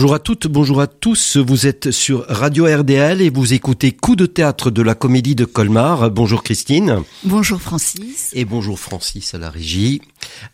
Bonjour à toutes, bonjour à tous. Vous êtes sur Radio RDL et vous écoutez Coup de théâtre de la comédie de Colmar. Bonjour Christine. Bonjour Francis. Et bonjour Francis à la régie.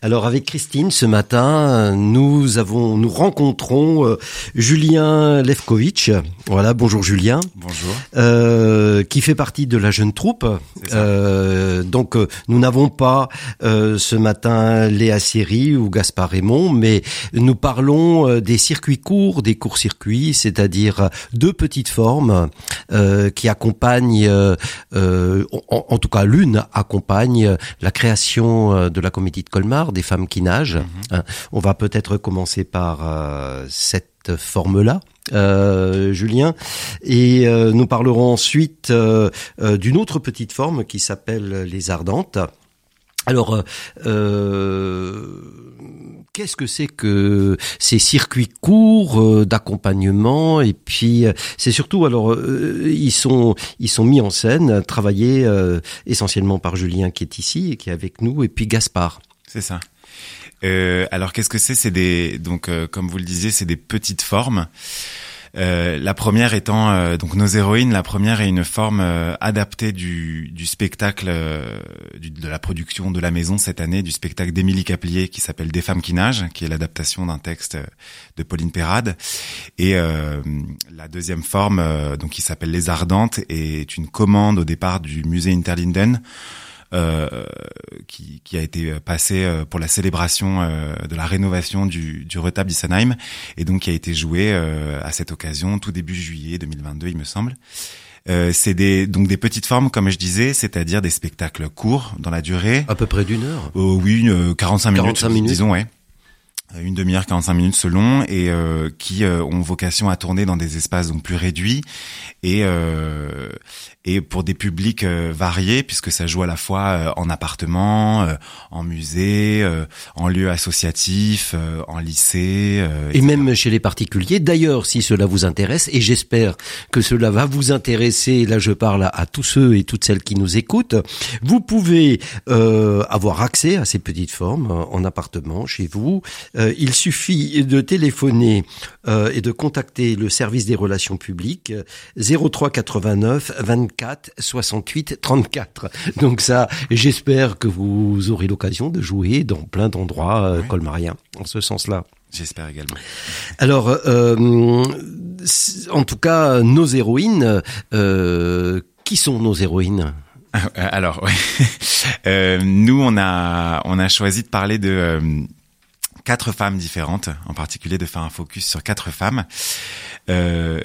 Alors avec Christine ce matin, nous avons nous rencontrons euh, Julien Levkovitch. Voilà, bonjour Julien. Bonjour. Euh, qui fait partie de la jeune troupe. Euh, donc euh, nous n'avons pas euh, ce matin Léa Siri ou Gaspard Raymond, mais nous parlons euh, des circuits courts des courts-circuits, c'est-à-dire deux petites formes euh, qui accompagnent, euh, euh en, en, tout cas l'une accompagne la création euh, de la comédie de Colmar, des femmes qui nagent. Mm -hmm. On va peut-être commencer par euh, cette forme-là. Euh, Julien. Et euh, nous parlerons ensuite euh, d'une autre petite forme qui s'appelle les ardentes. Alors, qu'est-ce que c'est que ces circuits courts euh, d'accompagnement et puis euh, c'est surtout alors euh, ils sont ils sont mis en scène travaillés euh, essentiellement par Julien qui est ici et qui est avec nous et puis Gaspard. C'est ça. Euh, alors qu'est-ce que c'est? C'est des donc comme vous le disiez, c'est des petites formes. Euh, la première étant euh, donc nos héroïnes. La première est une forme euh, adaptée du, spectacle du, de la production de la maison cette année, du spectacle d'Émilie Caplier qui s'appelle Des femmes qui nagent, qui est l'adaptation d'un texte de Pauline Perrade. Et la deuxième forme, donc qui s'appelle Les Ardentes, est une commande au départ du musée Interlinden. Euh, qui, qui, a été passé pour la célébration euh, de la rénovation du, du retable d'Issenheim et donc qui a été joué euh, à cette occasion tout début juillet 2022 il me semble. Euh, c'est des donc des petites formes comme je disais, c'est-à-dire des spectacles courts dans la durée. À peu près d'une heure. oui, 45 minutes, 45 minutes, disons ouais une demi-heure, 45 minutes selon, et euh, qui euh, ont vocation à tourner dans des espaces donc plus réduits et euh, et pour des publics euh, variés puisque ça joue à la fois euh, en appartement, euh, en musée, en lieu associatif, en lycée et même chez les particuliers. D'ailleurs, si cela vous intéresse et j'espère que cela va vous intéresser, là je parle à, à, tous ceux et toutes celles qui nous écoutent, vous pouvez avoir accès à ces petites formes en appartement chez vous euh, il suffit de téléphoner euh, et de contacter le service des relations publiques 03 89 24 68 34. Donc ça, j'espère que vous aurez l'occasion de jouer dans plein d'endroits euh, ouais. colmariens en ce sens-là. J'espère également. Alors, euh, en tout cas, nos héroïnes, euh, qui sont nos héroïnes? Alors, ouais. euh, nous, on a, on a choisi de parler de euh, quatre femmes différentes, en particulier de faire un focus sur quatre femmes. Euh,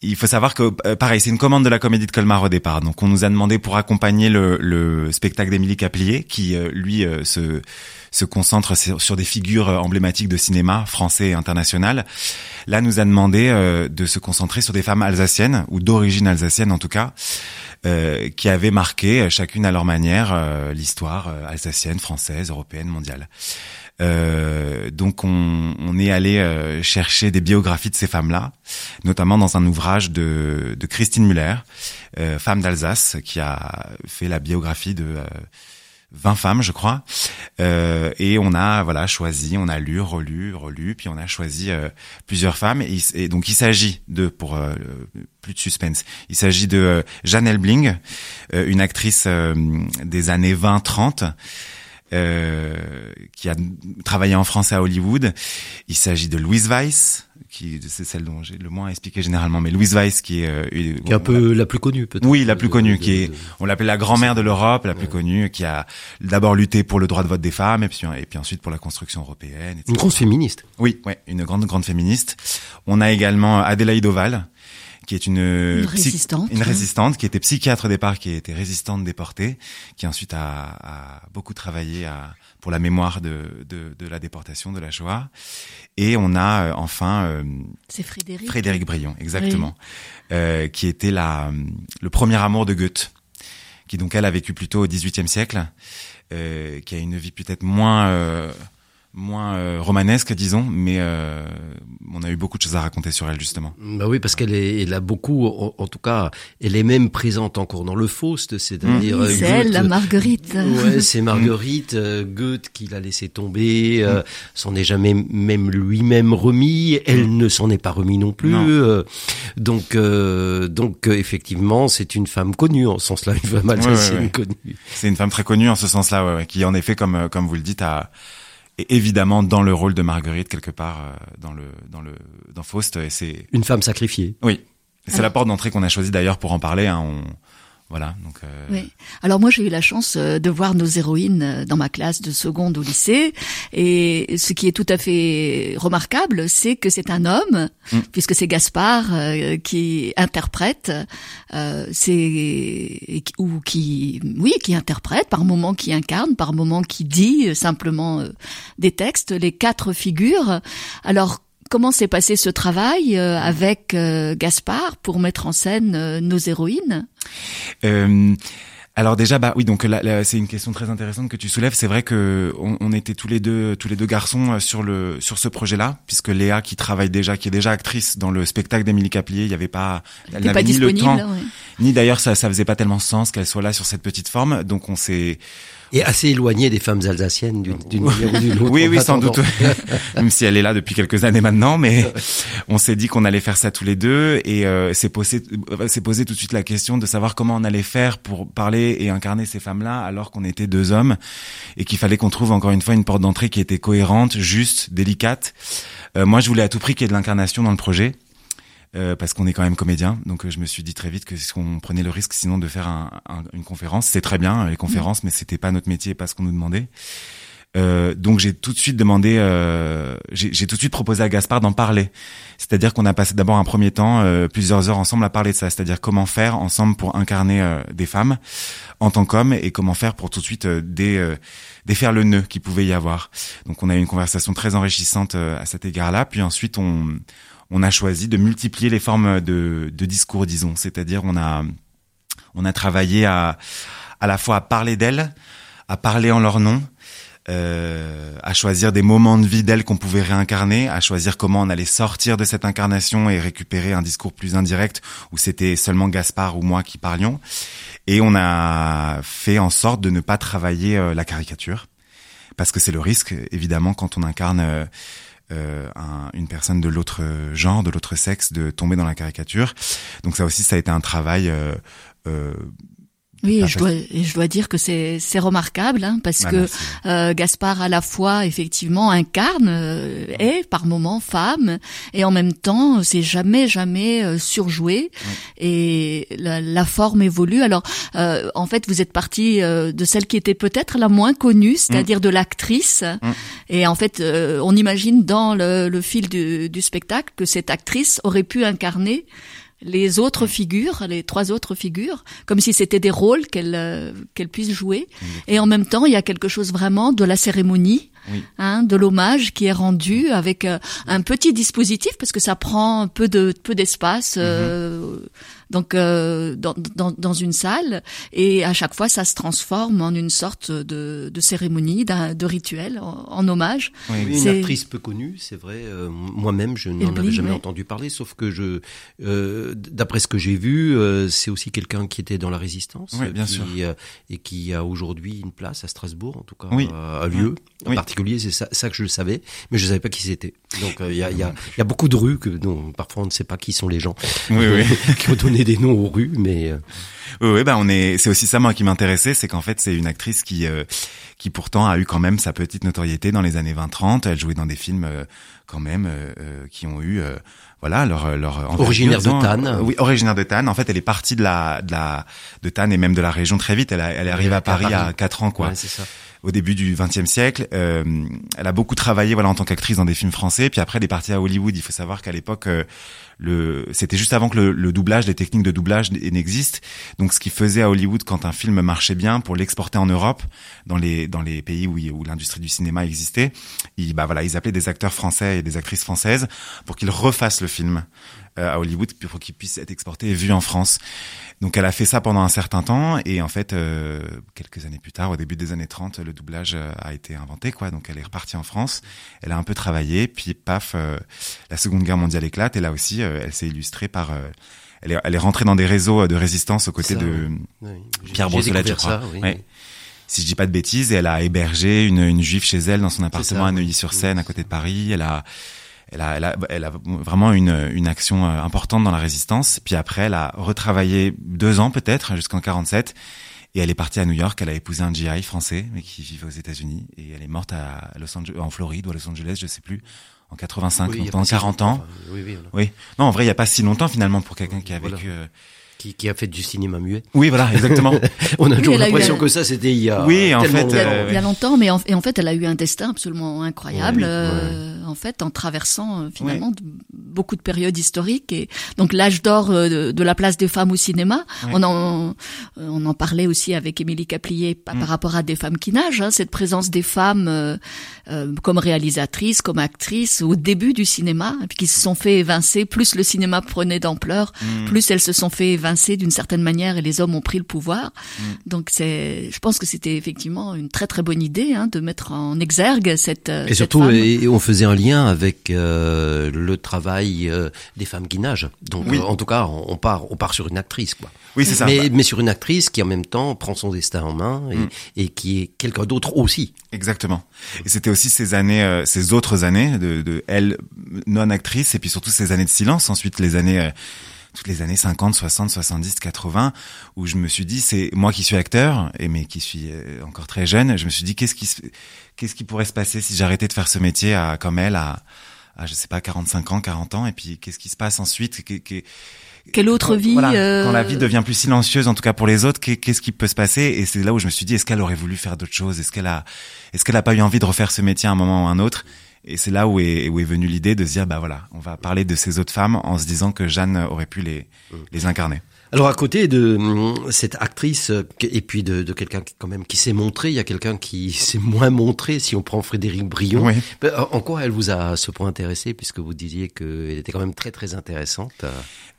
il faut savoir que, pareil, c'est une commande de la Comédie de Colmar au départ. Donc, on nous a demandé pour accompagner le, le spectacle d'Émilie Caplier, qui, euh, lui, euh, se, se concentre sur, des figures emblématiques de cinéma français et international. Là, nous a demandé euh, de se concentrer sur des femmes alsaciennes, ou d'origine alsacienne en tout cas, euh, qui avaient marqué, chacune à leur manière, euh, l'histoire alsacienne, française, européenne, mondiale. Euh, donc on, on, est allé euh, chercher des biographies de ces femmes-là, notamment dans un ouvrage de, de Christine Muller, euh, femme d'Alsace, qui a fait la biographie de 20 femmes, je crois. Euh, et on a voilà choisi, on a lu, relu, relu, puis on a choisi euh, plusieurs femmes. Et, donc il s'agit de, pour euh, plus de suspense, il s'agit de Jeanne Elbling, une actrice des années 20-30. Euh, qui a travaillé en France à Hollywood. Il s'agit de Louise Weiss, qui c'est celle dont j'ai le moins expliqué généralement, mais Louise Weiss qui est, euh, qui est un peu la plus connue peut-être. Oui, la plus connue, qui est, on l'appelle la grand-mère de l'Europe, la plus ouais. connue, qui a d'abord lutté pour le droit de vote des femmes et puis et puis ensuite pour la construction européenne. Etc. Une grosse féministe. Oui, ouais, une grande grande féministe. On a également Adélaïde Oval qui est une, une résistante, une résistante qui était psychiatre au départ, qui était résistante déportée, qui ensuite a, a beaucoup travaillé à, pour la mémoire de, de, de, la déportation de la Shoah. Et on a euh, enfin euh, c'est Frédéric Frédéric Brion, exactement, oui. euh, qui était la le premier amour de Goethe, qui donc elle a vécu plutôt au XVIIIe siècle, euh, qui a une vie peut-être moins moins euh, romanesque, disons, mais euh, on a eu beaucoup de choses à raconter sur elle justement. Bah oui, parce qu'elle est, elle a beaucoup, en, en, tout cas, elle est même présente encore dans le Faust, c'est-à-dire oui, c'est elle, la Marguerite. Ouais, c'est Marguerite euh, Goethe qui l'a laissé tomber, euh, s'en est jamais même lui-même remis, elle mm. ne s'en est pas remis non plus. Non. Euh, donc, euh, donc effectivement, c'est une femme connue en ce sens-là, une femme alsacienne ouais, ouais, connue. C'est une femme très connue en ce sens-là, ouais, qui en effet, comme comme vous le dites, a et évidemment dans le rôle de Marguerite quelque part euh, dans le dans le dans Faust et c'est une femme sacrifiée. Oui, c'est la porte d'entrée qu'on a choisi d'ailleurs pour en parler. Hein, on, voilà. Donc. Euh... Oui. Alors moi j'ai eu la chance euh, de voir nos héroïnes euh, dans ma classe de seconde au lycée et ce qui est tout à fait remarquable, c'est que c'est un homme mm. puisque c'est Gaspard euh, qui interprète, euh, c'est ou qui oui qui interprète par moment qui incarne, par moment qui dit simplement des textes, les quatre figures. Alors comment s'est passé ce travail euh, avec euh, Gaspard pour mettre en scène euh, nos héroïnes? Euh, alors déjà, bah oui, donc là, là, c'est une question très intéressante que tu soulèves. C'est vrai que on, on, était tous les deux, tous les deux garçons sur le sur ce projet-là, puisque Léa, qui travaille déjà, qui est déjà actrice dans le spectacle d'Émilie Caplier, il n'y avait pas, elle n'avait ni le temps, ouais. ni d'ailleurs ça, ça faisait pas tellement sens qu'elle soit là sur cette petite forme. Donc on s'est et assez éloignée des femmes alsaciennes d'une manière ou d'une autre. Oui, oui, sans doute. Même si elle est là depuis quelques années maintenant, mais on s'est dit qu'on allait faire ça tous les deux et euh, s'est posé, s'est posé tout de suite la question de savoir comment on allait faire pour parler et incarner ces femmes-là alors qu'on était deux hommes et qu'il fallait qu'on trouve encore une fois une porte d'entrée qui était cohérente, juste, délicate. Euh, moi, je voulais à tout prix qu'il y ait de l'incarnation dans le projet. Euh, parce qu'on est quand même comédien. Donc euh, je me suis dit très vite que qu'on prenait le risque sinon de faire un, un, une conférence. C'est très bien les conférences, mmh. mais c'était pas notre métier, pas ce qu'on nous demandait. Euh, donc j'ai tout de suite demandé, euh, j'ai tout de suite proposé à Gaspard d'en parler. C'est-à-dire qu'on a passé d'abord un premier temps, euh, plusieurs heures ensemble à parler de ça. C'est-à-dire comment faire ensemble pour incarner euh, des femmes en tant qu'hommes et comment faire pour tout de suite dé, défaire le nœud qui pouvait y avoir. Donc on a eu une conversation très enrichissante à cet égard-là. Puis ensuite on on a choisi de multiplier les formes de, de discours, disons. C'est-à-dire, on a, on a travaillé à, à la fois à parler d'elles, à parler en leur nom, euh, à choisir des moments de vie d'elles qu'on pouvait réincarner, à choisir comment on allait sortir de cette incarnation et récupérer un discours plus indirect où c'était seulement Gaspard ou moi qui parlions. Et on a fait en sorte de ne pas travailler euh, la caricature parce que c'est le risque évidemment quand on incarne euh, euh, un, une personne de l'autre genre, de l'autre sexe, de tomber dans la caricature. Donc ça aussi, ça a été un travail euh, euh, oui, et je dois, et je dois dire que c'est c'est remarquable hein, parce bah, que euh, Gaspard à la fois effectivement incarne euh, est par moments femme et en même temps c'est jamais jamais euh, surjoué et la, la, forme évolue. Alors euh, en fait vous êtes parti euh, de celle qui était peut-être la moins connue, c'est-à-dire mm. de l'actrice. Mm. Et en fait euh, on imagine dans le, le fil du, du spectacle que cette actrice aurait pu incarner les autres figures, les trois autres figures, comme si c'était des rôles qu'elle euh, qu'elle puisse jouer. Et en même temps, il y a quelque chose vraiment de la cérémonie, oui. hein, de l'hommage qui est rendu avec euh, un petit dispositif parce que ça prend peu de peu d'espace. Euh, donc euh, dans, dans, dans, une salle et à chaque fois ça se transforme en une sorte de, de cérémonie, de rituel en, en hommage. Oui, une actrice peu connue, c'est vrai. Euh, Moi-même, je n'en avais jamais oui. entendu parler, sauf que je, euh, d'après ce que j'ai vu, euh, c'est aussi quelqu'un qui était dans la résistance, oui, bien qui, sûr. Euh, et qui a aujourd'hui une place à Strasbourg, en tout cas, oui. à Lieu. En oui. particulier, c'est ça, ça, que je le savais, mais je ne savais pas qui c'était. Donc il y a, y, a, y, a, beaucoup de rues que non, parfois on ne sait pas qui sont les gens oui, oui. qui ont donné des noms aux rues, mais euh... oui, oui, bah on est. C'est aussi ça moi qui m'intéressait, c'est qu'en fait c'est une actrice qui euh, qui pourtant a eu quand même sa petite notoriété dans les années 20-30. Elle jouait dans des films euh, quand même euh, qui ont eu voilà leur leur originaire de Tannes. oui, originaire de Tannes. En fait, elle est partie de la de la de Tannes et même de la région très vite. Elle a, elle est arrivée à Paris, à, Paris. à 4 ans quoi. Ouais, c'est ça au début du XXe siècle. Euh, elle a beaucoup travaillé voilà en tant qu'actrice dans des films français. Puis après, elle est partie à Hollywood. Il faut savoir qu'à l'époque, euh, le c'était juste avant que le, le, doublage, les techniques de doublage n'existent. Donc ce qui faisait à Hollywood quand un film marchait bien pour l'exporter en Europe, dans les dans les pays où, où l'industrie du cinéma existait, ils bah voilà, ils appelaient des acteurs français et des actrices françaises pour qu'ils refassent le film à Hollywood pour qu'il puisse être exporté et vu en France. Donc elle a fait ça pendant un certain temps et en fait euh, quelques années plus tard, au début des années 30, le doublage euh, a été inventé quoi. Donc elle est repartie en France, elle a un peu travaillé, puis paf, la Seconde Guerre mondiale éclate et là aussi elle s'est illustrée par elle est, elle est rentrée dans des réseaux de résistance aux côtés de Pierre Brossolette, je crois. Si je dis pas de bêtises, et elle a hébergé une, une juive chez elle dans son appartement à Neuilly-sur-Seine, à côté de Paris. Elle a elle a, elle a, elle a vraiment une, une action euh, importante dans la résistance. Puis après, elle a retravaillé deux ans peut-être jusqu'en 47. Et elle est partie à New York. Elle a épousé un GI français, mais qui vivait aux États-Unis. Et elle est morte à Los Angeles, en Floride ou à Los Angeles, je sais plus, en 85, donc dans 40 ans. oui, oui, oui. Non, en vrai, il y a pas si longtemps finalement pour quelqu'un qui a vécu. Euh, qui, a fait du cinéma muet. Oui, voilà, exactement. On a toujours l'impression que ça, c'était il y a. Oui, en fait, il y a longtemps, mais en, et en fait, elle a eu un destin absolument incroyable. Euh, en fait, en traversant euh, finalement beaucoup de périodes historiques et donc l'âge d'or euh, de, la place des femmes au cinéma. On en on en parlait aussi avec Émilie Caplier par, mm. rapport à des femmes qui nagent. Hein, cette présence des femmes comme réalisatrices, comme actrices au début du cinéma, qui se sont fait évincer. Plus le cinéma prenait d'ampleur, mm. plus elles se sont fait évincer d'une certaine manière et les hommes ont pris le pouvoir. Mm. Donc c'est, je pense que c'était effectivement une très très bonne idée hein, de mettre en exergue cette. Euh, et surtout, et, on faisait un lien avec euh, le travail euh, des femmes qui nagent. Donc en tout cas, on part, on part sur une actrice quoi. Oui, c'est ça. Mais, mais, sur une actrice qui en même temps prend son destin en main et, mm. et qui est quelqu'un d'autre aussi. Exactement. Et c'était aussi ces années, ces autres années de, de elle non actrice et puis surtout ces années de silence. Ensuite les années toutes les années 50, 60, 70, 80, où je me suis dit, c'est moi qui suis acteur, et mais qui suis euh, encore très jeune, je me suis dit, qu'est-ce qui, qu'est-ce qui pourrait se passer si j'arrêtais de faire ce métier à, comme elle, à, à, je sais pas, 45 ans, 40 ans, et puis qu'est-ce qui se passe ensuite quelle autre vie euh... Quand la vie devient plus silencieuse, en tout cas pour les autres, qu'est-ce qui peut se passer Et c'est là où je me suis dit, est-ce qu'elle aurait voulu faire d'autres choses Est-ce qu'elle a, est-ce qu'elle a pas eu envie de refaire ce métier à un moment ou un autre et c'est là où est, où est venue l'idée de se dire, bah voilà, on va parler de ces autres femmes en se disant que Jeanne aurait pu les, les incarner. Alors à côté de hum, cette actrice et puis de, de quelqu'un quand même qui s'est montré, il y a quelqu'un qui s'est moins montré. Si on prend Frédéric Brion, ben, en quoi elle vous a à ce point intéressé puisque vous disiez qu'elle était quand même très très intéressante?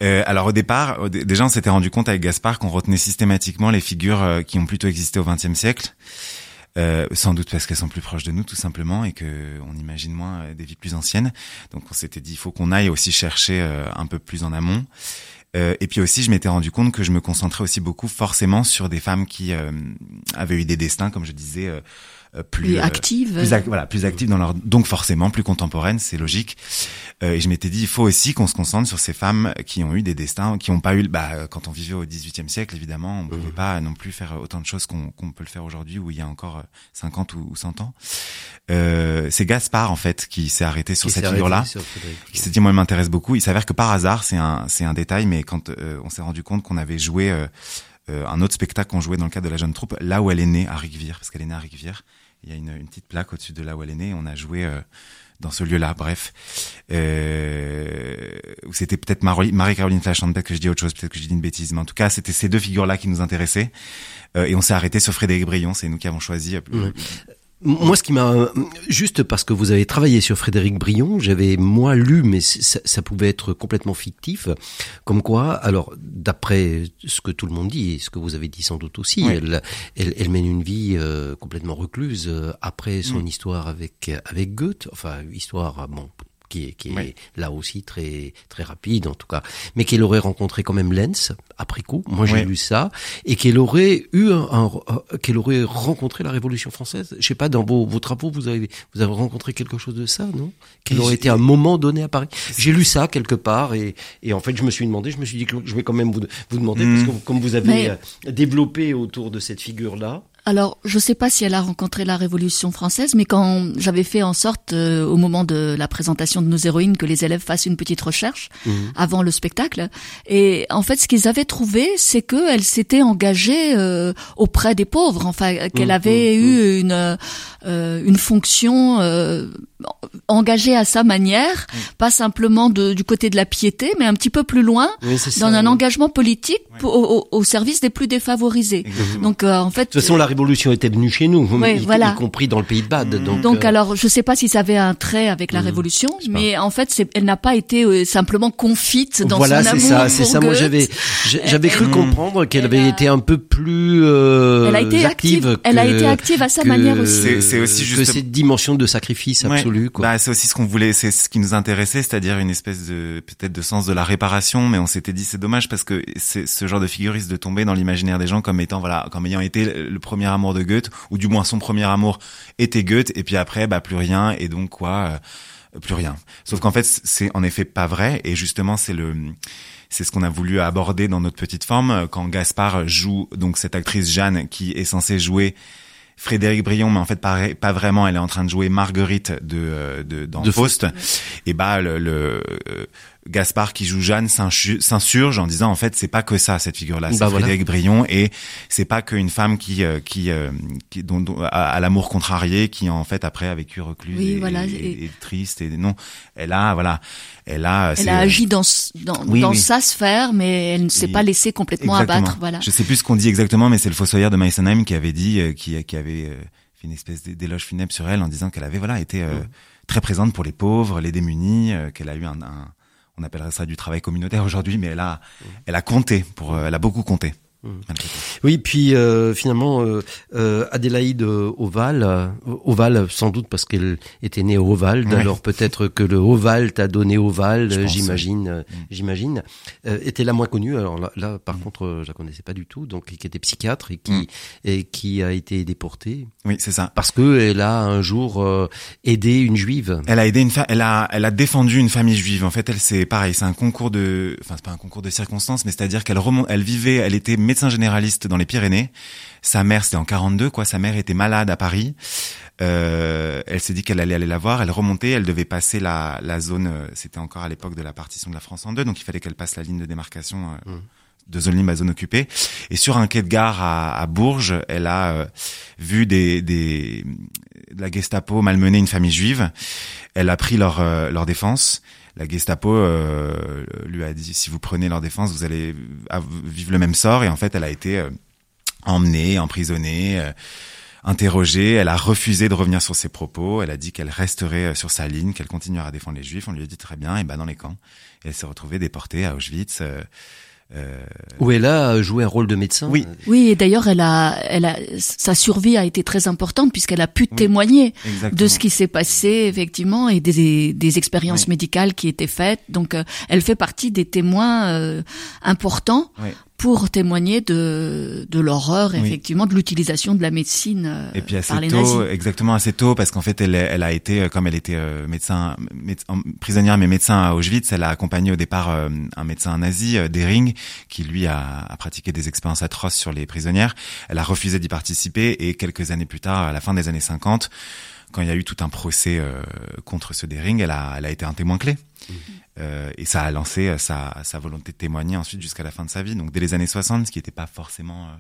Euh, alors au départ, déjà on s'était rendu compte avec Gaspard qu'on retenait systématiquement les figures euh, qui ont plutôt existé au XXe siècle. Euh, sans doute parce qu'elles sont plus proches de nous tout simplement et que on imagine moins euh, des vies plus anciennes. Donc on s'était dit il faut qu'on aille aussi chercher euh, un peu plus en amont. et puis aussi, je m'étais rendu compte que je me concentrais aussi beaucoup forcément sur des femmes qui avaient eu des destins, comme je disais, euh, plus, active, plus voilà, plus active dans leur donc forcément plus contemporaine, c'est logique. Euh, et je m'étais dit il faut aussi qu'on se concentre sur ces femmes qui ont eu des destins, qui n'ont pas eu bah quand on vivait au XVIIIe siècle évidemment, on pouvait mmh. pas non plus faire autant de choses qu'on qu'on peut le faire aujourd'hui où il y a encore 50 ou 100 ans. Euh, c'est Gaspard en fait qui s'est arrêté sur cette figure-là, qui s'est dit moi il m'intéresse beaucoup. Il s'avère que par hasard c'est un c'est un détail, mais quand on s'est rendu compte qu'on avait joué un autre spectacle qu'on jouait dans le cadre de la jeune troupe, là où elle est née à Rigvire, parce qu'elle est née à Rigvire il y a une, une petite plaque au-dessus de là où elle est née. On a joué euh, dans ce lieu-là. Bref, euh, c'était peut-être Marie-Caroline Flachandbeck que je dis autre chose, peut-être que je dis une bêtise, mais en tout cas, c'était ces deux figures-là qui nous intéressaient. Euh, et on s'est arrêté sur Frédéric Brion. C'est nous qui avons choisi. Euh, moi, ce qui m'a juste parce que vous avez travaillé sur Frédéric Brion, j'avais moi lu, mais ça, ça, pouvait être complètement fictif, comme quoi. Alors, d'après ce que tout le monde dit et ce que vous avez dit sans doute aussi, elle, elle, elle, mène une vie euh, complètement recluse euh, après son mm. histoire avec avec Goethe. Enfin, histoire bon qui est, qui est là aussi très très rapide en tout cas, mais qu'elle aurait rencontré quand même Lenz après coup. Moi j'ai lu ça et qu'elle aurait eu un, qu'elle aurait rencontré la Révolution française. Je sais pas dans vos, vos travaux vous avez vous avez rencontré quelque chose de ça non? Qu'elle aurait été un moment donné à Paris. J'ai lu ça quelque part et et en fait je me suis demandé, je me suis dit que je vais quand même vous vous demander parce que comme vous avez euh, développé autour de cette figure là alors, je ne sais pas si elle a rencontré la Révolution française, mais quand j'avais fait en sorte, euh, au moment de la présentation de nos héroïnes, que les élèves fassent une petite recherche mhm. avant le spectacle, et en fait, ce qu'ils avaient trouvé, c'est qu'elle s'était engagée euh, auprès des pauvres, enfin, qu'elle mhm. avait mhm. eu une euh, une fonction engagée à sa manière, pas simplement de, du côté de la piété, mais un petit peu plus loin, dans un engagement politique au, service des plus défavorisés. Donc, en fait, de toute façon, la révolution était venue chez nous, y, compris dans le pays de Bade. Mm. Donc, euh, alors, je sais pas si ça avait un trait avec la mm. révolution, mais en fait, elle n'a pas été euh, simplement confite dans voilà, son amour. Voilà, c'est ça, c'est ça. Moi, j'avais, j'avais cru comprendre qu'elle avait été un peu plus euh, elle a été active. elle a été active à sa manière aussi. C'est aussi juste que cette dimension de sacrifice absolu. Quoi. Bah, c'est aussi ce qu'on voulait, c'est ce qui nous intéressait, c'est-à-dire une espèce de peut-être de sens de la réparation, mais on s'était dit c'est dommage parce que ce genre de figure risque de tomber dans l'imaginaire des gens comme étant voilà, comme ayant été le premier amour de Goethe, ou du moins son premier amour était Goethe, et puis après, bah plus rien, et donc quoi, euh, plus rien. Sauf qu'en fait, c'est en effet pas vrai, et justement, c'est le c'est ce qu'on a voulu aborder dans notre petite forme quand Gaspard joue donc cette actrice Jeanne qui est censée jouer Frédéric Brion, mais en fait pas, pas vraiment. Elle est en train de jouer Marguerite de, euh, de dans Faust. Et bah le, le euh, Gaspard qui joue Jeanne s'insurge en disant en fait c'est pas que ça cette figure-là, c'est bah, Frédéric Brion et c'est pas qu'une femme qui euh, qui, qui dont, dont, a, l'amour contrarié qui en fait après a vécu recluse et, triste et non. Elle a voilà. Elle a elle a agi dans dans, dans sa sphère mais elle ne s'est pas laissée complètement abattre voilà. Je sais plus ce qu'on dit exactement mais c'est le fossoyeur de Meisenheim qui avait dit qui qui avait fait une espèce d'éloge funèbre sur elle en disant qu'elle avait voilà été mm. très présente pour les pauvres les démunis qu'elle a eu un, un on appellerait ça du travail communautaire aujourd'hui, mais elle a, elle a compté pour, euh, elle a beaucoup compté. Mmh. Oui, puis euh, finalement, euh, euh Adélaïde Oval, Oval sans doute parce qu'elle était née au Oval, alors peut-être que le Oval t'a donné Oval, j'imagine, mmh. j'imagine, était la moins connue. Alors là, par mmh. contre, je la connaissais pas du tout, donc qui était psychiatre et qui et qui a été déportée. Oui, c'est ça. Parce que elle a un jour aidé une juive. Elle a aidé une elle a elle a défendu une famille juive. En fait, elle c'est pareil, c'est un concours de, enfin c'est pas un concours de circonstances, mais c'est-à-dire qu'elle remonte, elle vivait, elle était médecin généraliste dans les Pyrénées. Sa mère, c'était en 42, quoi. Sa mère était malade à Paris. Euh, elle s'est dit qu'elle allait aller la voir. Elle remontait. Elle devait passer la, la zone. Euh, c'était encore à l'époque de la partition de la France en deux, donc il fallait qu'elle passe la ligne de démarcation. Euh, mmh. de zone libre à zone occupée. Et sur un quai de gare à, à Bourges, elle a euh, vu des, des, la Gestapo malmener une famille juive. Elle a pris leur, leur défense la Gestapo euh, lui a dit si vous prenez leur défense, vous allez vivre le même sort. Et en fait, elle a été euh, emmenée, emprisonnée, euh, interrogée. Elle a refusé de revenir sur ses propos. Elle a dit qu'elle resterait sur sa ligne, qu'elle continuera à défendre les Juifs. On lui a dit très bien, et ben dans les camps. elle s'est retrouvée déportée à Auschwitz. Euh... Où elle a joué un rôle de médecin. Oui. Oui, et d'ailleurs, elle a, elle a, sa survie a été très importante puisqu'elle a pu témoigner de ce qui s'est passé effectivement et des, des expériences médicales qui étaient faites. Donc, euh, elle fait partie des témoins euh, importants pour témoigner de, de l'horreur, effectivement, de l'utilisation de la médecine euh, et puis assez par les tôt, exactement assez tôt, parce qu'en fait, elle, elle a été, euh, comme elle était euh, médecin, médecin, prisonnière mais médecin à Auschwitz, elle a accompagné au départ un médecin nazi, Dering, qui lui a, a, pratiqué des expériences atroces sur les prisonnières. Elle a refusé d'y participer et quelques années plus tard, à la fin des années 50, quand il y a eu tout un procès contre ce Dering, elle a, elle a été un témoin clé. Mmh. Euh, et ça a lancé euh, sa, sa, volonté de témoigner ensuite jusqu'à la fin de sa vie. Donc dès les années 60, ce qui n'était pas forcément euh,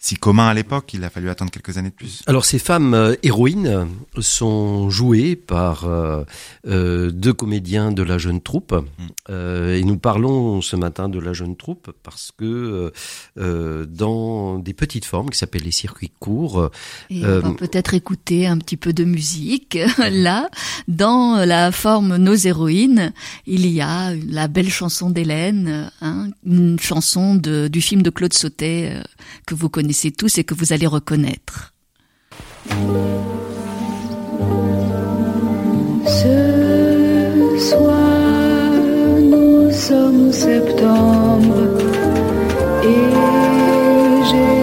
si commun à l'époque, il a fallu attendre quelques années de plus. Alors ces femmes euh, héroïnes sont jouées par euh, euh, deux comédiens de la jeune troupe. Mm. et nous parlons ce matin de la jeune troupe parce que dans des petites formes qui s'appellent les circuits courts. Et on va peut-être écouter un petit peu de musique. Là, dans la forme Nos héroïnes, il y a la belle chanson d'Hélène, hein, une chanson de, du film de Claude Sautet que vous connaissez connaissez tous et que vous allez reconnaître. Ce soir, nous sommes septembre et j'ai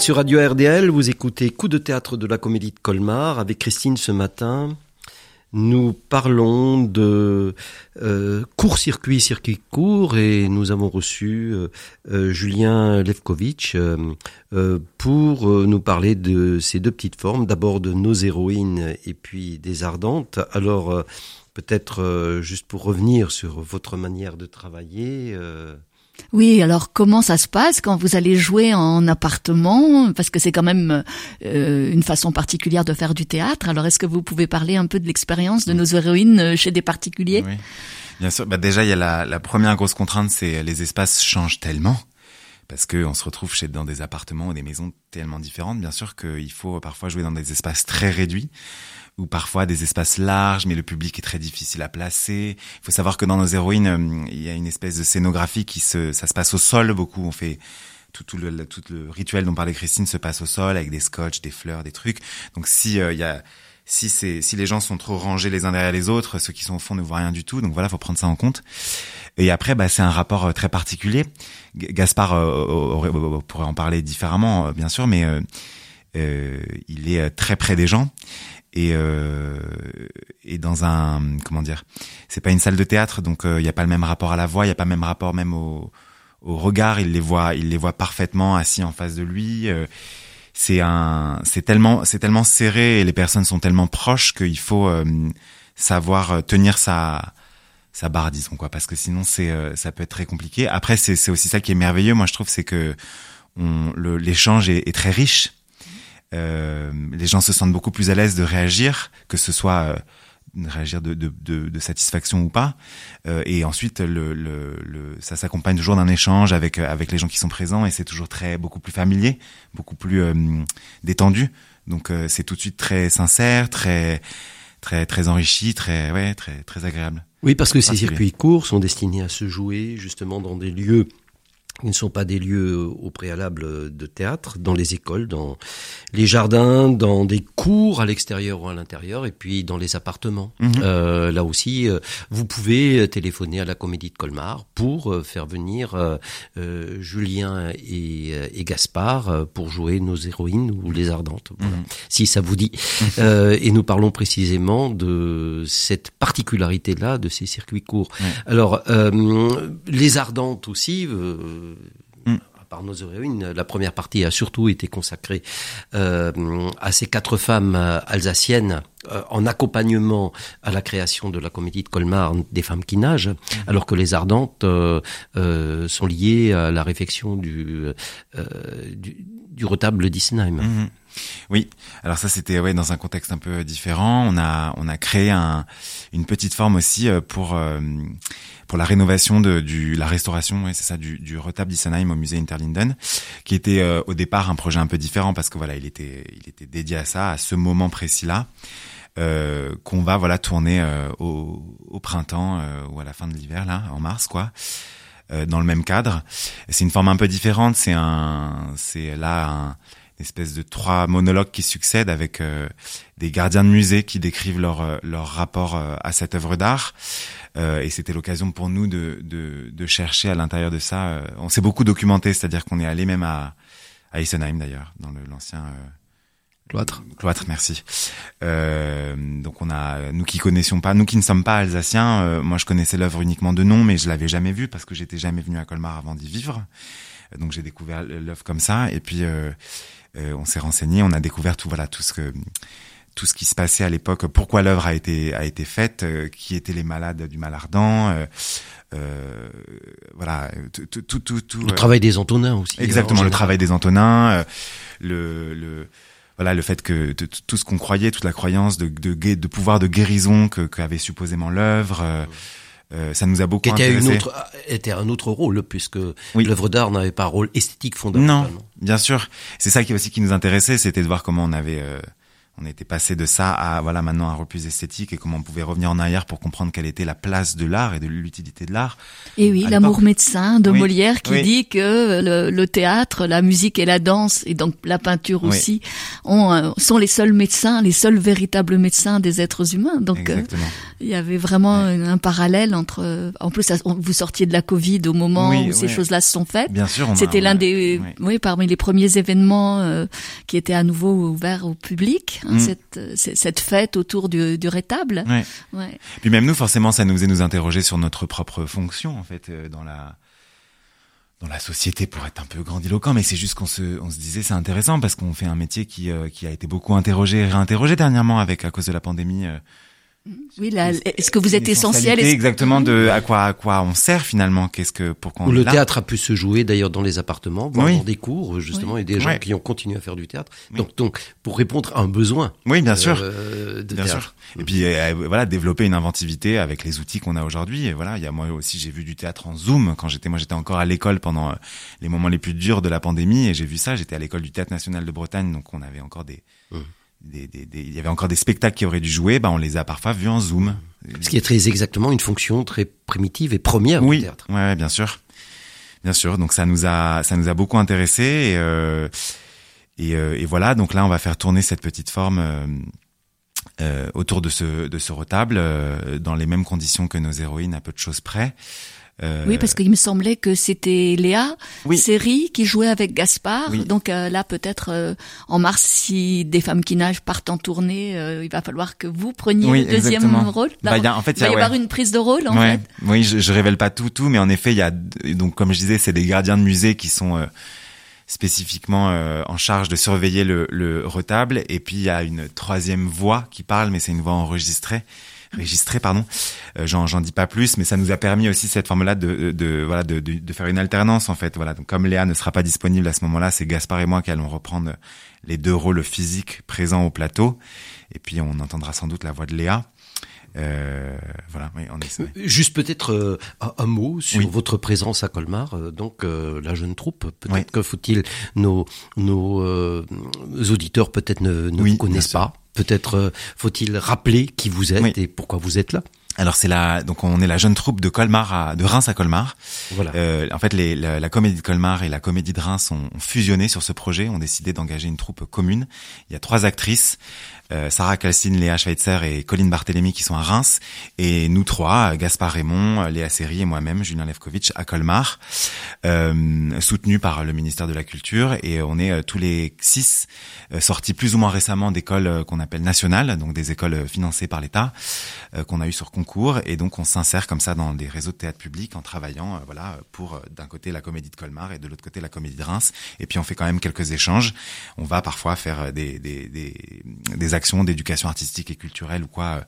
sur Radio RDL, vous écoutez Coup de théâtre de la comédie de Colmar avec Christine ce matin. Nous parlons de euh, court-circuit, circuit court et nous avons reçu euh, euh, Julien Levkovitch pour nous parler de ces deux petites formes, d'abord de nos héroïnes et puis des ardentes. Alors peut-être juste pour revenir sur votre manière de travailler. Oui, alors comment ça se passe quand vous allez jouer en appartement? Parce que c'est quand même euh, une façon particulière de faire du théâtre. Alors est-ce que vous pouvez parler un peu de l'expérience de nos héroïnes euh, chez des particuliers? Oui, bien sûr. Bah déjà, il y a la, la première grosse contrainte, c'est les espaces changent tellement parce que on se retrouve chez dans des appartements ou des maisons tellement différentes. Bien sûr qu'il faut parfois jouer dans des espaces très réduits ou parfois des espaces larges, mais le public est très difficile à placer. Il faut savoir que dans nos héroïnes, euh, il y a une espèce de scénographie qui se, ça se passe au sol beaucoup. On fait tout, tout, le, tout le rituel dont parlait Christine se passe au sol avec des scotch, des fleurs, des trucs. Donc si euh, il y a si c'est si les gens sont trop rangés les uns derrière les autres, ceux qui sont au fond ne voient rien du tout. Donc voilà, faut prendre ça en compte. Et après, bah, c'est un rapport euh, très particulier. Gaspard pourrait en parler différemment, bien sûr, mais euh, il est très près des gens et euh, et dans un comment dire c'est pas une salle de théâtre donc il euh, n'y a pas le même rapport à la voix il y a pas le même rapport même au, au regard il les voit il les voit parfaitement assis en face de lui euh, c'est un c'est tellement c'est tellement serré et les personnes sont tellement proches qu'il faut euh, savoir tenir sa sa barre disons quoi. Parce que sinon c'est ça peut être très compliqué. Après c'est c'est aussi ça qui est merveilleux moi je trouve c'est que on l'échange est, est très riche. Euh, les gens se sentent beaucoup plus à l'aise de réagir, que ce soit euh, réagir de, de, de, de, satisfaction ou pas. Euh, et ensuite, le, le, le ça s'accompagne toujours d'un échange avec avec les gens qui sont présents et c'est toujours très beaucoup plus familier, beaucoup plus euh, détendu. Donc c'est tout de suite très sincère, très très très enrichi, très ouais, très très agréable. Oui, parce que ces circuits courts sont destinés à se jouer justement dans des lieux ils ne sont pas des lieux au préalable de théâtre, dans les écoles, dans les jardins, dans des cours à l'extérieur ou à l'intérieur, et puis dans les appartements. Mhm. Euh, là aussi, euh, vous pouvez téléphoner à la Comédie de Colmar pour euh, faire venir euh, Julien et, et, Gaspard pour jouer nos héroïnes ou les ardentes, voilà. Mhm. si ça vous dit. Mhm. et nous parlons précisément de cette particularité-là de ces circuits courts. Alors, les ardentes aussi par nos héroïnes. La première partie a surtout été consacrée euh, à ces quatre femmes alsaciennes en accompagnement à la création de la comédie de Colmar des femmes qui nagent, mhm. alors que les ardentes sont liées à la réfection du, du, du retable d'Isenheim. Mhm. Oui, alors ça c'était ouais dans un contexte un peu différent. On a on a créé un, une petite forme aussi euh, pour euh, pour la rénovation de du la restauration, ouais, c'est ça du, du retable d'Isenheim au musée Interlinden, qui était euh, au départ un projet un peu différent parce que voilà il était il était dédié à ça à ce moment précis là. Euh, qu'on va voilà tourner au, au, printemps ou à la fin de l'hiver là en mars quoi dans le même cadre c'est une forme un peu différente c'est un c'est là un espèce de trois monologues qui succèdent avec euh, des gardiens de musée qui décrivent leur euh, leur rapport euh, à cette œuvre d'art. et c'était l'occasion pour nous de, de, de chercher à l'intérieur de ça. on s'est beaucoup documenté, c'est-à-dire qu'on est allé même à à Isenheim d'ailleurs, dans l'ancien cloître. Cloître, merci. donc on a, nous qui connaissions pas, nous qui ne sommes pas alsaciens, moi je connaissais l'œuvre uniquement de nom, mais je l'avais jamais vue parce que j'étais jamais venu à Colmar avant d'y vivre. Donc j'ai découvert l'œuvre comme ça, et puis euh, on s'est renseigné, on a découvert tout voilà tout ce que tout ce qui se passait à l'époque, pourquoi l'œuvre a été a été faite, euh, qui étaient les malades du mal ardent. Euh, euh voilà, tout, tout, tout, tout, Le travail des Antonins aussi. Hein, exactement, le travail des Antonins, le, le, voilà, le fait que tout ce qu'on croyait, toute la croyance de, de, de pouvoir de guérison que qu'avait supposément l'œuvre. Euh, ça nous a beaucoup était intéressé. Une autre, était un autre rôle puisque l'œuvre d'art n'avait pas un rôle esthétique fondamental. Non, bien sûr. C'est ça qui aussi qui nous intéressait, c'était de voir comment on avait euh, on était passé de ça à voilà maintenant un rôle plus esthétique et comment on pouvait revenir en arrière pour comprendre quelle était la place de l'art et de l'utilité de l'art. Et oui, l'amour médecin de Molière qui dit que le, théâtre, la musique et la danse et donc la peinture aussi ont, euh, sont les seuls médecins, les seuls véritables médecins des êtres humains. Donc euh, il y avait vraiment un, parallèle entre. En plus, vous sortiez de la Covid au moment où ces choses-là se sont faites. Bien sûr, c'était l'un des oui parmi les premiers événements euh, qui étaient à nouveau ouverts au public. Mm. cette, cette fête autour du, du rétable. Ouais. ouais. Puis même nous, forcément, ça nous faisait nous interroger sur notre propre fonction, en fait, euh, dans la dans la société pour être un peu grandiloquent, mais c'est juste qu'on se, on se disait c'est intéressant parce qu'on fait un métier qui, euh, qui a été beaucoup interrogé et réinterrogé dernièrement avec à cause de la pandémie. Euh, oui, là, est-ce que vous êtes essentiel Exactement de à quoi à quoi on sert finalement Qu'est-ce que pourquoi on Le théâtre a pu se jouer d'ailleurs dans les appartements, voire dans des cours justement, et des gens qui ont continué à faire du théâtre. Donc donc pour répondre à un besoin. Oui, bien sûr. Euh, de bien sûr. Et puis euh, voilà, développer une inventivité avec les outils qu'on a aujourd'hui. Et voilà, il y a moi aussi j'ai vu du théâtre en Zoom quand j'étais moi j'étais encore à l'école pendant euh, les moments les plus durs de la pandémie et j'ai vu ça. J'étais à l'école du théâtre national de Bretagne, donc on avait encore des mmh des, des, des, il y avait encore des spectacles qui auraient dû jouer, bah on les a parfois vus en zoom. Ce qui est très exactement une fonction très primitive et première oui, du théâtre. Ouais, bien sûr, bien sûr. Donc ça nous a, ça nous a beaucoup intéressé et, euh, et, euh, et, voilà. Donc là, on va faire tourner cette petite forme euh, euh autour de ce de ce retable euh, dans les mêmes conditions que nos héroïnes, à peu de choses près. Euh, oui, parce qu'il me semblait que c'était Léa série qui jouait avec Gaspard. Donc euh, là, peut-être euh, en mars, si des femmes qui nagent partent en tournée, il va falloir que vous preniez le deuxième rôle. Bah, y a, en fait, il va y, avoir une prise de rôle. En fait. Oui, je, je révèle pas tout, tout, mais en effet, il y a donc comme je disais, c'est des gardiens de musée qui sont spécifiquement en charge de surveiller le, le retable. Et puis il y a une troisième voix qui parle, mais c'est une voix enregistrée registré pardon. Euh, j'en j'en dis pas plus, mais ça nous a permis aussi cette forme-là de, de, voilà de, de, de, faire une alternance en fait. Voilà, donc comme Léa ne sera pas disponible à ce moment-là, c'est Gaspard et moi qui allons reprendre les deux rôles physiques présents au plateau, et puis on entendra sans doute la voix de Léa. Euh, voilà, oui, on euh, Juste peut-être euh, un, mot sur votre présence à Colmar. donc la jeune troupe. Peut-être que faut-il nos nos auditeurs peut-être ne, ne vous connaissent pas. Peut-être euh, faut-il rappeler qui vous êtes et pourquoi vous êtes là? Alors c'est la donc on est la jeune troupe de Colmar à, de Reims à Colmar. Voilà. Euh, en fait les, la, comédie de Colmar et la comédie de Reims ont, fusionné sur ce projet, ont décidé d'engager une troupe commune. Il y a trois actrices, euh, Sarah Calcine, Léa Schweitzer et Colline Barthélémy qui sont à Reims et nous trois, Gaspard Raymond, Léa Seri et moi-même, Julien Levkovitch à Colmar, euh, soutenus par le ministère de la Culture et on est euh, tous les six euh, sortis plus ou moins récemment d'écoles qu'on appelle nationales, donc des écoles financées par l'État qu'on a eu sur concours et donc on s'insère comme ça dans des réseaux de théâtre public en travaillant, euh, voilà, pour euh, d'un côté la comédie de Colmar et de l'autre côté la comédie de Reims. Et puis on fait quand même quelques échanges. On va parfois faire des des des, actions d'éducation artistique et culturelle ou quoi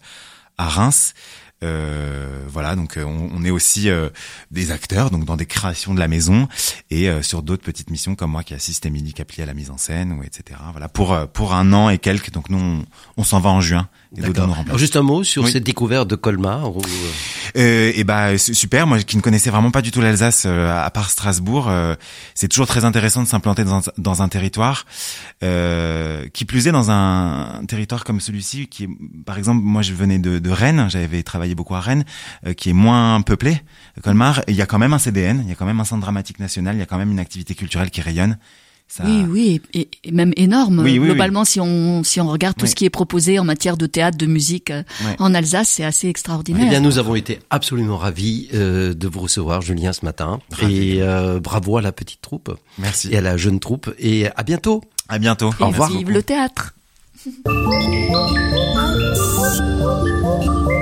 à Reims. Euh, voilà, donc euh, on, est aussi euh, des acteurs, donc dans des créations de la maison et sur d'autres petites missions comme moi qui assiste Émilie Capli à la mise en scène ou etc. Voilà pour pour un an et quelques. Donc nous on, s'en va en juin. Juste un mot sur cette découverte de Colmar. Euh, et bah super. Moi qui ne connaissais vraiment pas du tout l'Alsace à part Strasbourg, c'est toujours très intéressant de s'implanter dans, dans, un territoire qui plus est dans un, territoire comme celui-ci qui est par exemple moi je venais de, de Rennes, j'avais travaillé beaucoup à Rennes, euh, qui est moins peuplé, Colmar. Il y a quand même un CDN, il y a quand même un centre dramatique national, il y a quand même une activité culturelle qui rayonne. Ça... Oui, oui, et, même énorme. Globalement, si on si on regarde tout ce qui est proposé en matière de théâtre, de musique euh, en Alsace, c'est assez extraordinaire. Eh bien, nous avons été absolument ravis euh, de vous recevoir, Julien, ce matin. Et bravo à la petite troupe. Merci. Et à la jeune troupe. Et à bientôt. À bientôt. Au revoir. Vive le théâtre.